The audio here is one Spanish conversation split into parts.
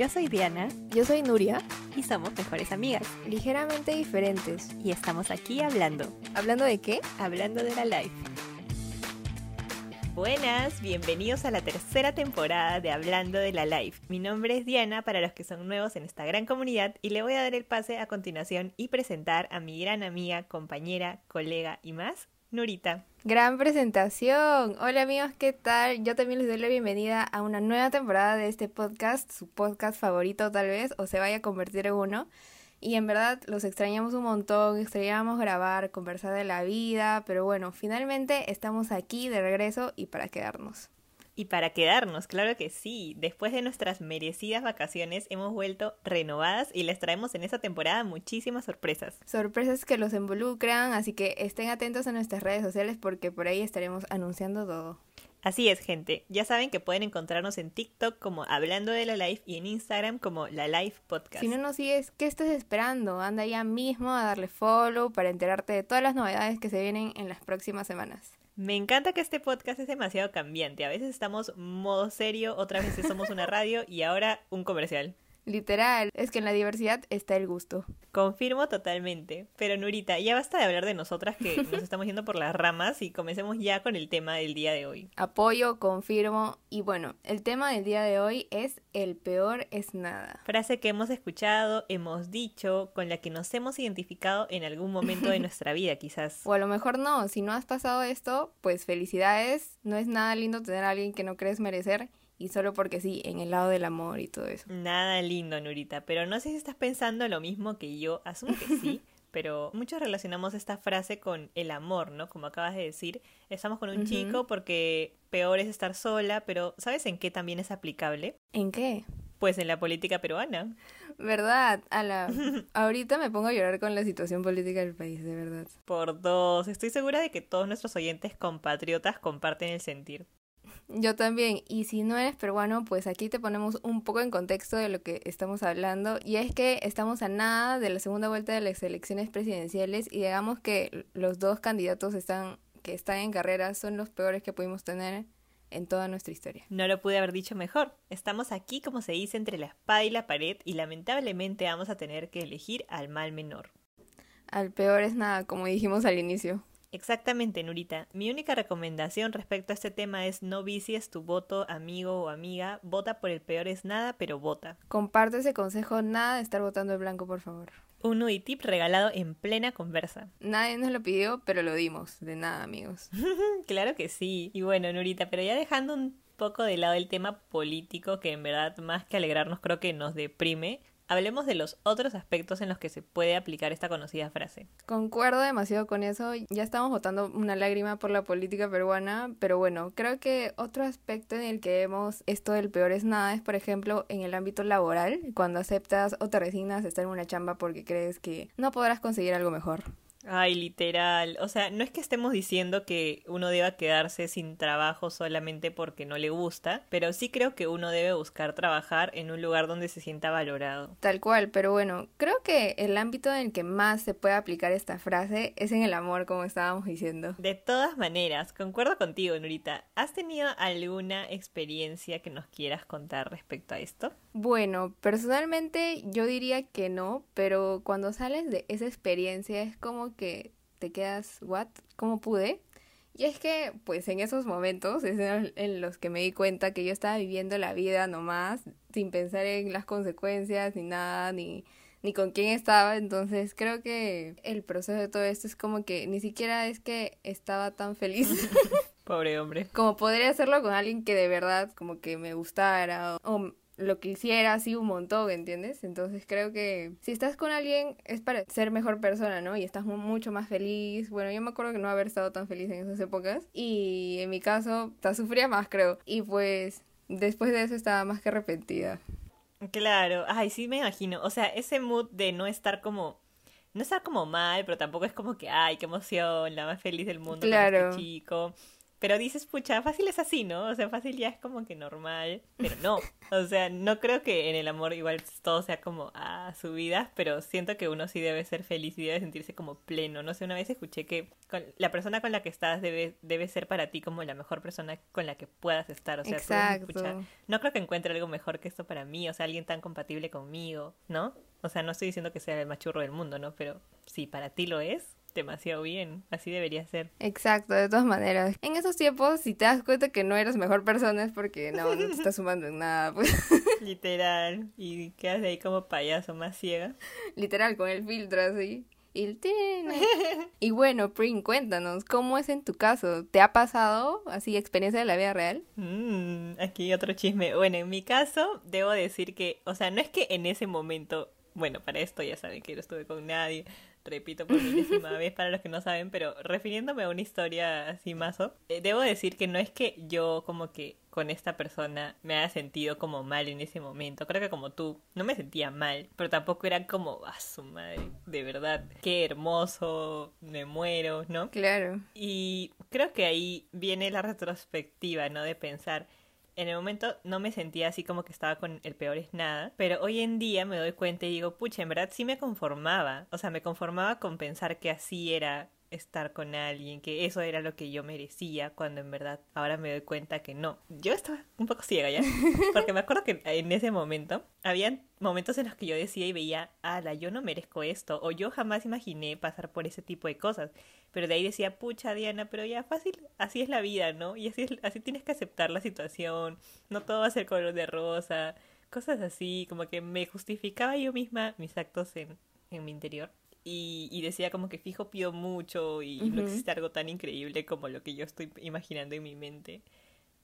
Yo soy Diana Yo soy Nuria, y somos mejores amigas. ligeramente diferentes. Y estamos aquí hablando, ¿Hablando de qué? hablando de la life. Buenas, bienvenidos a la tercera temporada de Hablando de la Life. Mi nombre es Diana para los que son nuevos en esta gran comunidad y le voy a dar el pase a continuación y presentar a mi gran amiga, compañera, colega y más, Nurita. Gran presentación. Hola amigos, ¿qué tal? Yo también les doy la bienvenida a una nueva temporada de este podcast, su podcast favorito tal vez, o se vaya a convertir en uno. Y en verdad los extrañamos un montón, extrañamos grabar, conversar de la vida, pero bueno, finalmente estamos aquí de regreso y para quedarnos. Y para quedarnos, claro que sí, después de nuestras merecidas vacaciones hemos vuelto renovadas y les traemos en esta temporada muchísimas sorpresas. Sorpresas que los involucran, así que estén atentos a nuestras redes sociales porque por ahí estaremos anunciando todo. Así es, gente. Ya saben que pueden encontrarnos en TikTok como Hablando de la Life y en Instagram como La Life Podcast. Si no nos sigues, ¿qué estás esperando? Anda ya mismo a darle follow para enterarte de todas las novedades que se vienen en las próximas semanas. Me encanta que este podcast es demasiado cambiante. A veces estamos modo serio, otras veces somos una radio y ahora un comercial. Literal, es que en la diversidad está el gusto. Confirmo totalmente. Pero Nurita, ya basta de hablar de nosotras que nos estamos yendo por las ramas y comencemos ya con el tema del día de hoy. Apoyo, confirmo. Y bueno, el tema del día de hoy es el peor es nada. Frase que hemos escuchado, hemos dicho, con la que nos hemos identificado en algún momento de nuestra vida, quizás. O a lo mejor no, si no has pasado esto, pues felicidades. No es nada lindo tener a alguien que no crees merecer y solo porque sí, en el lado del amor y todo eso. Nada lindo, Nurita, pero no sé si estás pensando lo mismo que yo, asumo que sí, pero muchos relacionamos esta frase con el amor, ¿no? Como acabas de decir, estamos con un chico porque peor es estar sola, pero ¿sabes en qué también es aplicable? ¿En qué? Pues en la política peruana. ¿Verdad? A la... Ahorita me pongo a llorar con la situación política del país, de verdad. Por dos, estoy segura de que todos nuestros oyentes compatriotas comparten el sentir. Yo también, y si no eres peruano, pues aquí te ponemos un poco en contexto de lo que estamos hablando, y es que estamos a nada de la segunda vuelta de las elecciones presidenciales y digamos que los dos candidatos están que están en carrera son los peores que pudimos tener en toda nuestra historia. No lo pude haber dicho mejor. Estamos aquí, como se dice, entre la espada y la pared y lamentablemente vamos a tener que elegir al mal menor. Al peor es nada, como dijimos al inicio. Exactamente, Nurita. Mi única recomendación respecto a este tema es no vicies tu voto, amigo o amiga. Vota por el peor es nada, pero vota. Comparte ese consejo, nada de estar votando en blanco, por favor. Un Nuditip regalado en plena conversa. Nadie nos lo pidió, pero lo dimos. De nada, amigos. claro que sí. Y bueno, Nurita, pero ya dejando un poco de lado el tema político, que en verdad más que alegrarnos creo que nos deprime, hablemos de los otros aspectos en los que se puede aplicar esta conocida frase. Concuerdo demasiado con eso. Ya estamos votando una lágrima por la política peruana, pero bueno, creo que otro aspecto en el que vemos esto del peor es nada es, por ejemplo, en el ámbito laboral, cuando aceptas o te resignas a estar en una chamba porque crees que no podrás conseguir algo mejor. Ay, literal. O sea, no es que estemos diciendo que uno deba quedarse sin trabajo solamente porque no le gusta, pero sí creo que uno debe buscar trabajar en un lugar donde se sienta valorado. Tal cual, pero bueno, creo que el ámbito en el que más se puede aplicar esta frase es en el amor, como estábamos diciendo. De todas maneras, concuerdo contigo, Nurita. ¿Has tenido alguna experiencia que nos quieras contar respecto a esto? Bueno, personalmente yo diría que no, pero cuando sales de esa experiencia es como que te quedas, ¿what? ¿Cómo pude? Y es que, pues en esos momentos es en los que me di cuenta que yo estaba viviendo la vida nomás, sin pensar en las consecuencias, ni nada, ni, ni con quién estaba. Entonces creo que el proceso de todo esto es como que ni siquiera es que estaba tan feliz Pobre hombre. como podría hacerlo con alguien que de verdad como que me gustara o, o lo que hiciera así un montón, ¿entiendes? Entonces creo que si estás con alguien es para ser mejor persona, ¿no? Y estás mu- mucho más feliz. Bueno, yo me acuerdo que no haber estado tan feliz en esas épocas y en mi caso, hasta sufría más, creo. Y pues después de eso estaba más que arrepentida. Claro, ay, sí me imagino. O sea, ese mood de no estar como, no estar como mal, pero tampoco es como que, ay, qué emoción, la más feliz del mundo con Claro. este chico. Pero dices, pucha, fácil es así, ¿no? O sea, fácil ya es como que normal, pero no. O sea, no creo que en el amor igual todo sea como a su vida, pero siento que uno sí debe ser feliz y debe sentirse como pleno. No sé, una vez escuché que la persona con la que estás debe, debe ser para ti como la mejor persona con la que puedas estar. O sea, Exacto. no creo que encuentre algo mejor que esto para mí, o sea, alguien tan compatible conmigo, ¿no? O sea, no estoy diciendo que sea el machurro del mundo, ¿no? Pero si para ti lo es, demasiado bien, así debería ser. Exacto, de todas maneras. En esos tiempos, si te das cuenta que no eres mejor persona es porque no, no te estás sumando en nada, pues. Literal, y quedas ahí como payaso más ciega. Literal, con el filtro así. Y, el y bueno, Prin, cuéntanos, ¿cómo es en tu caso? ¿Te ha pasado así experiencia de la vida real? Mm, aquí otro chisme. Bueno, en mi caso, debo decir que, o sea, no es que en ese momento, bueno, para esto ya saben que no estuve con nadie, repito por milésima vez para los que no saben, pero refiriéndome a una historia así más, eh, debo decir que no es que yo como que con esta persona me haya sentido como mal en ese momento. Creo que como tú, no me sentía mal, pero tampoco era como, ah, su madre, de verdad, qué hermoso, me muero, ¿no? Claro. Y creo que ahí viene la retrospectiva, ¿no? De pensar, en el momento no me sentía así como que estaba con el peor es nada, pero hoy en día me doy cuenta y digo, pucha, en verdad sí me conformaba, o sea, me conformaba con pensar que así era estar con alguien, que eso era lo que yo merecía, cuando en verdad ahora me doy cuenta que no. Yo estaba un poco ciega ya, porque me acuerdo que en ese momento habían momentos en los que yo decía y veía, ala, yo no merezco esto, o yo jamás imaginé pasar por ese tipo de cosas, pero de ahí decía, pucha Diana, pero ya fácil, así es la vida, ¿no? Y así, así tienes que aceptar la situación, no todo va a ser color de rosa, cosas así, como que me justificaba yo misma mis actos en, en mi interior y, y, decía como que fijo pido mucho y no existe algo tan increíble como lo que yo estoy imaginando en mi mente.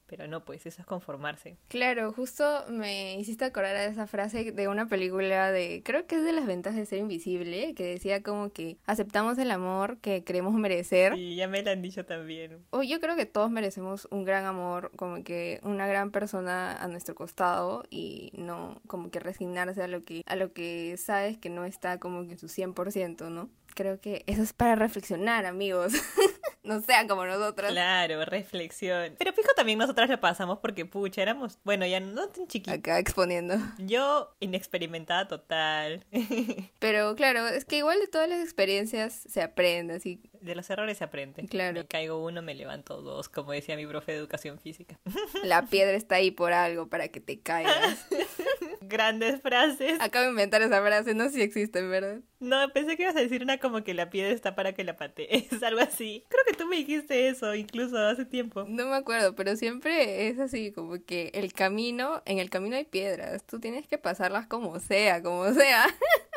Pero no, pues eso es conformarse. Claro, justo me hiciste acordar de esa frase de una película de, creo que es de las ventas de ser invisible, que decía como que aceptamos el amor que queremos merecer. Y ya me lo han dicho también. O yo creo que todos merecemos un gran amor, como que una gran persona a nuestro costado y no como que resignarse a lo que, a lo que sabes que no está como que en su 100%, ¿no? Creo que eso es para reflexionar, amigos. no sean como nosotros. Claro, reflexión. Pero fijo también nosotras lo pasamos porque, pucha, éramos, bueno, ya no tan chiquitos. Acá exponiendo. Yo, inexperimentada total. Pero claro, es que igual de todas las experiencias se aprende, así. De los errores se aprende. Claro. Me caigo uno, me levanto dos, como decía mi profe de educación física. La piedra está ahí por algo, para que te caigas. Grandes frases. Acabo de inventar esa frase, no si existe, ¿verdad? No, pensé que ibas a decir una como que la piedra está para que la patees, algo así. Creo que tú me dijiste eso incluso hace tiempo. No me acuerdo, pero siempre es así, como que el camino, en el camino hay piedras, tú tienes que pasarlas como sea, como sea.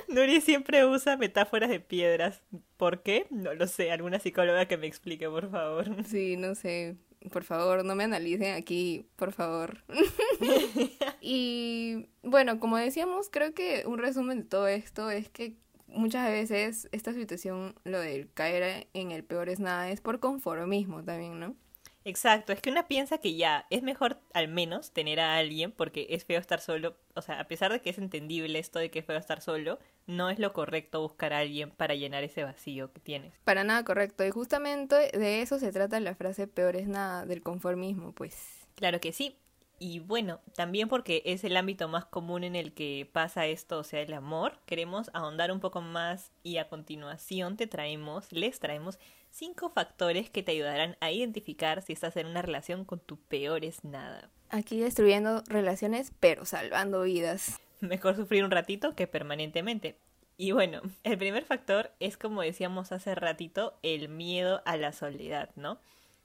Nuri siempre usa metáforas de piedras. ¿Por qué? No lo sé, alguna psicóloga que me explique, por favor. Sí, no sé por favor, no me analicen aquí, por favor. y bueno, como decíamos, creo que un resumen de todo esto es que muchas veces esta situación, lo de caer en el peor es nada, es por conformismo también, ¿no? Exacto, es que una piensa que ya es mejor al menos tener a alguien porque es feo estar solo, o sea, a pesar de que es entendible esto de que es feo estar solo, no es lo correcto buscar a alguien para llenar ese vacío que tienes. Para nada correcto, y justamente de eso se trata la frase peor es nada, del conformismo, pues. Claro que sí, y bueno, también porque es el ámbito más común en el que pasa esto, o sea, el amor, queremos ahondar un poco más y a continuación te traemos, les traemos cinco factores que te ayudarán a identificar si estás en una relación con tu peor es nada. Aquí destruyendo relaciones, pero salvando vidas. Mejor sufrir un ratito que permanentemente. Y bueno, el primer factor es como decíamos hace ratito, el miedo a la soledad, ¿no?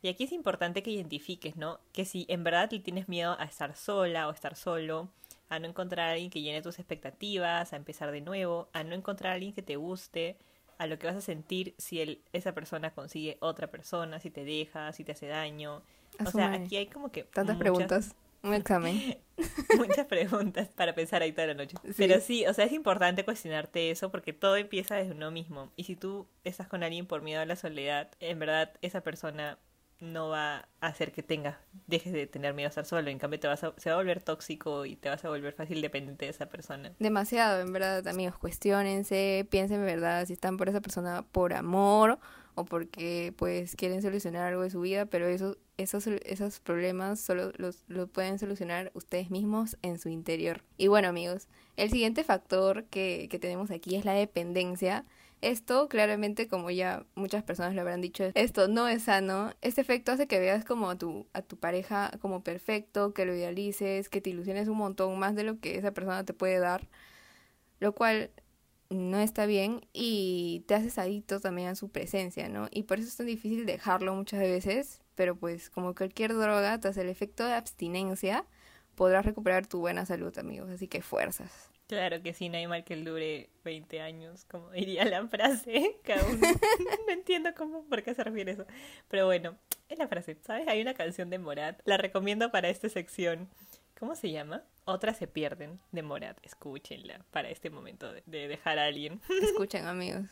Y aquí es importante que identifiques, ¿no? Que si en verdad le tienes miedo a estar sola o estar solo, a no encontrar a alguien que llene tus expectativas, a empezar de nuevo, a no encontrar a alguien que te guste, a lo que vas a sentir si él, esa persona consigue otra persona, si te deja, si te hace daño. o sea, aquí hay como que... Tantas preguntas. Un examen. muchas preguntas para pensar ahí toda la noche. Pero sí, o sea, es importante cuestionarte eso porque todo empieza desde uno mismo. Y si tú estás con alguien por miedo a la soledad, en verdad esa persona no va a hacer que tengas, dejes de tener miedo a estar solo, en cambio te vas se va a volver tóxico y te vas a volver fácil dependiente de esa persona. Demasiado, en verdad, amigos, cuestionense, piensen en verdad si están por esa persona por amor o porque pues quieren solucionar algo de su vida, pero eso, esos, esos problemas solo los, los pueden solucionar ustedes mismos en su interior. Y bueno amigos, el siguiente factor que, que tenemos aquí es la dependencia. Esto claramente, como ya muchas personas lo habrán dicho, esto no es sano. Este efecto hace que veas como a tu, a tu pareja como perfecto, que lo idealices, que te ilusiones un montón más de lo que esa persona te puede dar, lo cual no está bien y te haces adicto también a su presencia, ¿no? Y por eso es tan difícil dejarlo muchas veces, pero pues como cualquier droga, tras el efecto de abstinencia, podrás recuperar tu buena salud, amigos, así que fuerzas. Claro que sí, no hay mal que dure 20 años, como diría la frase. Cada uno. no entiendo cómo, por qué se refiere eso. Pero bueno, es la frase, ¿sabes? Hay una canción de Morat, la recomiendo para esta sección. ¿Cómo se llama? Otras se pierden de Morat. Escúchenla para este momento de, dejar a alguien. Escuchen, amigos.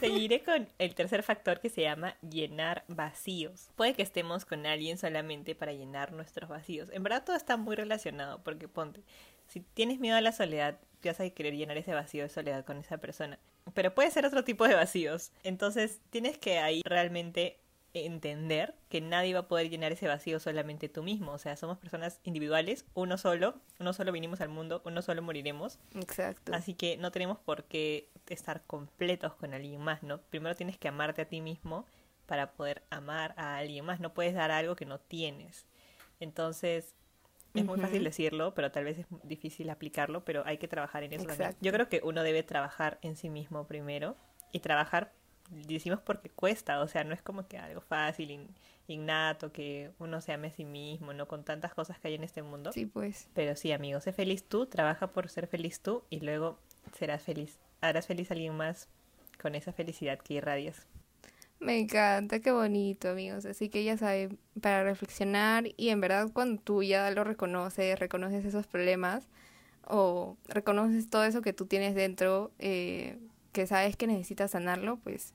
Seguiré con el tercer factor que se llama llenar vacíos. Puede que estemos con alguien solamente para llenar nuestros vacíos. En verdad todo está muy relacionado porque ponte, si tienes miedo a la soledad, vas a querer llenar ese vacío de soledad con esa persona. Pero puede ser otro tipo de vacíos. Entonces tienes que ahí realmente entender que nadie va a poder llenar ese vacío solamente tú mismo. O sea, somos personas individuales, uno solo, uno solo vinimos al mundo, uno solo moriremos. Exacto. Así que no tenemos por qué estar completos con alguien más, ¿no? Primero tienes que amarte a ti mismo para poder amar a alguien más. No puedes dar algo que no tienes. Entonces, es muy fácil decirlo, pero tal vez es difícil aplicarlo, pero hay que trabajar en eso también. Yo creo que uno debe trabajar en sí mismo primero y trabajar decimos porque cuesta, o sea, no es como que algo fácil, innato, que uno se ame a sí mismo, ¿no? Con tantas cosas que hay en este mundo. Sí, pues. Pero sí, amigos, sé feliz tú, trabaja por ser feliz tú y luego serás feliz. Harás feliz a alguien más con esa felicidad que irradias. Me encanta, qué bonito, amigos. Así que ya saben, para reflexionar y en verdad cuando tú ya lo reconoces, reconoces esos problemas o reconoces todo eso que tú tienes dentro, eh, que sabes que necesitas sanarlo, pues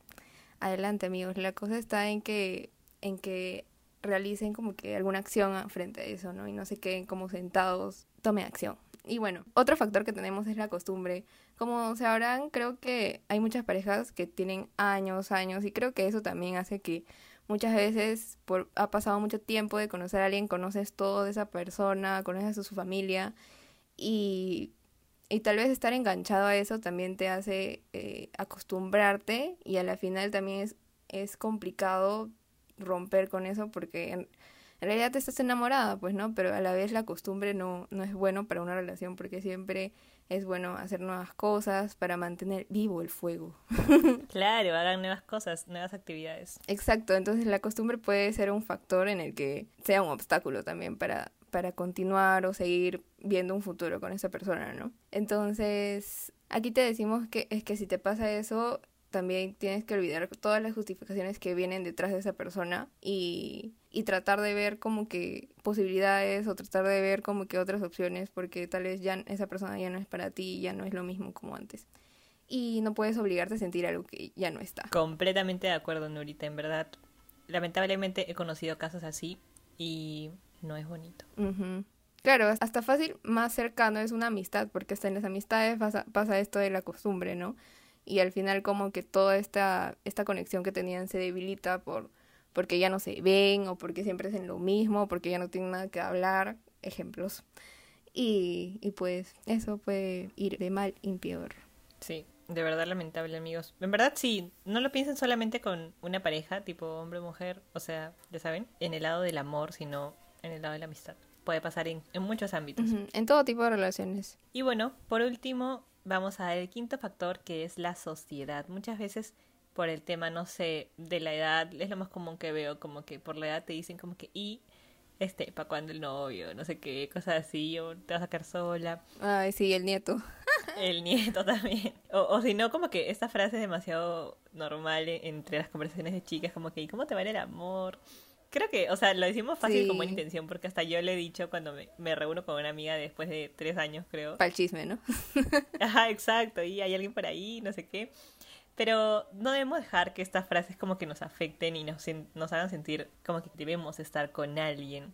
adelante amigos. La cosa está en que, en que realicen como que alguna acción frente a eso, ¿no? Y no se queden como sentados, tomen acción. Y bueno, otro factor que tenemos es la costumbre. Como sabrán, creo que hay muchas parejas que tienen años, años, y creo que eso también hace que muchas veces por, ha pasado mucho tiempo de conocer a alguien, conoces todo de esa persona, conoces a su familia, y y tal vez estar enganchado a eso también te hace eh, acostumbrarte y a la final también es, es complicado romper con eso porque en, realidad te estás enamorada, pues, ¿no? Pero a la vez la costumbre no, no es bueno para una relación porque siempre es bueno hacer nuevas cosas para mantener vivo el fuego. claro, hagan nuevas cosas, nuevas actividades. Exacto, entonces la costumbre puede ser un factor en el que sea un obstáculo también para, para continuar o seguir viendo un futuro con esa persona, ¿no? Entonces, aquí te decimos que es que si te pasa eso, también tienes que olvidar todas las justificaciones que vienen detrás de esa persona y, y tratar de ver como que posibilidades o tratar de ver como que otras opciones porque tal vez ya esa persona ya no es para ti, ya no es lo mismo como antes. Y no puedes obligarte a sentir algo que ya no está. Completamente de acuerdo, Nurita, en verdad. Lamentablemente he conocido casos así y no es bonito. Claro, hasta fácil, más cercano es una amistad, porque hasta en las amistades pasa, esto de la costumbre, ¿no? Y al final como que toda esta, esta conexión que tenían se debilita por porque ya no se ven o porque siempre hacen lo mismo, porque ya no tienen nada que hablar, ejemplos. Y, y pues eso puede ir de mal en peor. Sí, de verdad lamentable, amigos. En verdad sí, no lo piensen solamente con una pareja, tipo hombre o mujer, o sea, ya saben, en el lado del amor, sino en el lado de la amistad. Puede pasar en, muchos ámbitos. En todo tipo de relaciones. Y bueno, por último, vamos a ver el quinto factor que es la sociedad. Muchas veces por el tema, no sé, de la edad, es lo más común que veo, como que por la edad te dicen como que, y este, ¿para cuándo el novio? No sé qué, cosas así, o te vas a quedar sola. Ay, sí, el nieto. el nieto también. O, o si no, como que esta frase es demasiado normal entre las conversaciones de chicas, como que, ¿y cómo te va el amor? Creo que, o sea, lo decimos fácil con buena intención, porque hasta yo le he dicho cuando me, me reúno con una amiga después de tres años, creo. Para el chisme, ¿no? Ajá, exacto, y hay alguien por ahí, no sé qué. Pero no debemos dejar que estas frases como que nos afecten y nos, nos hagan sentir como que debemos estar con alguien.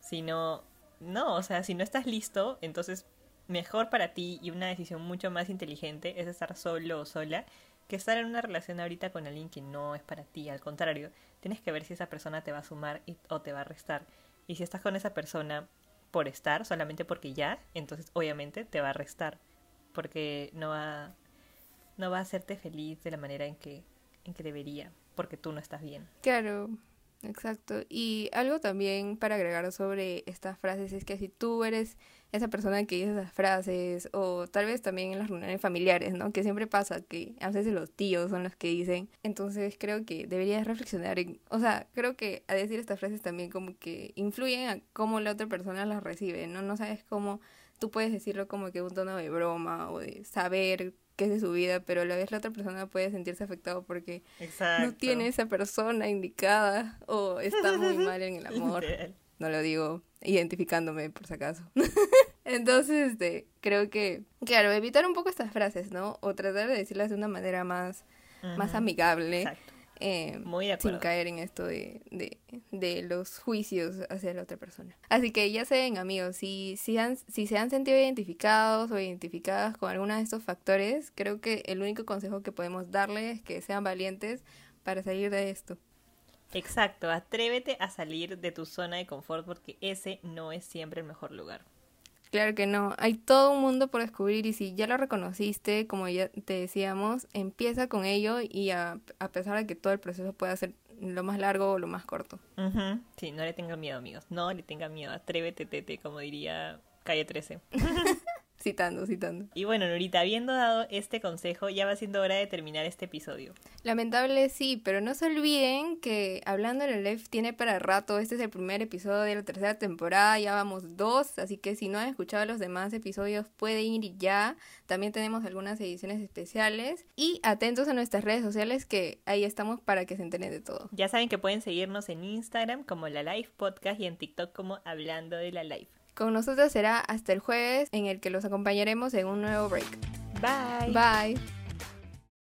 Sino, no, o sea, si no estás listo, entonces mejor para ti y una decisión mucho más inteligente es estar solo o sola que estar en una relación ahorita con alguien que no es para ti, al contrario, tienes que ver si esa persona te va a sumar o te va a restar. Y si estás con esa persona por estar, solamente porque ya, entonces obviamente te va a restar, porque no va, no va a hacerte feliz de la manera en que, en que debería, porque tú no estás bien. Claro, exacto. Y algo también para agregar sobre estas frases es que si tú eres esa persona que dice esas frases, o tal vez también en las reuniones familiares, ¿no? Que siempre pasa que a veces los tíos son los que dicen. Entonces creo que deberías reflexionar en, o sea, creo que a decir estas frases también como que influyen a cómo la otra persona las recibe, ¿no? No sabes cómo tú puedes decirlo como que un tono de broma o de saber qué es de su vida, pero a la vez la otra persona puede sentirse afectado porque no tiene esa persona indicada o está muy mal en el amor. No lo digo identificándome por si acaso. Entonces, este, creo que, claro, evitar un poco estas frases, ¿no? O tratar de decirlas de una manera más, más amigable. Exacto. Eh, Muy sin caer en esto de, de, de, los juicios hacia la otra persona. Así que ya saben, amigos, si, si, han, si se han sentido identificados o identificadas con alguno de estos factores, creo que el único consejo que podemos darles es que sean valientes para salir de esto. Exacto, atrévete a salir de tu zona de confort porque ese no es siempre el mejor lugar. Claro que no, hay todo un mundo por descubrir y si ya lo reconociste, como ya te decíamos, empieza con ello y a, pesar de que todo el proceso pueda ser lo más largo o lo más corto. Sí, no le tengan miedo amigos, no le tengan miedo, atrévete, tete, como diría Calle 13. Citando, citando. Y bueno, Norita, habiendo dado este consejo, ya va siendo hora de terminar este episodio. Lamentable sí, pero no se olviden que Hablando en el Live tiene para rato. Este es el primer episodio de la tercera temporada, ya vamos dos, así que si no han escuchado los demás episodios pueden ir ya. También tenemos algunas ediciones especiales y atentos a nuestras redes sociales que ahí estamos para que se enteren de todo. Ya saben que pueden seguirnos en Instagram como La Live Podcast y en TikTok como Hablando de la Live. Con nosotros será hasta el jueves en el que los acompañaremos en un nuevo break. Bye. Bye.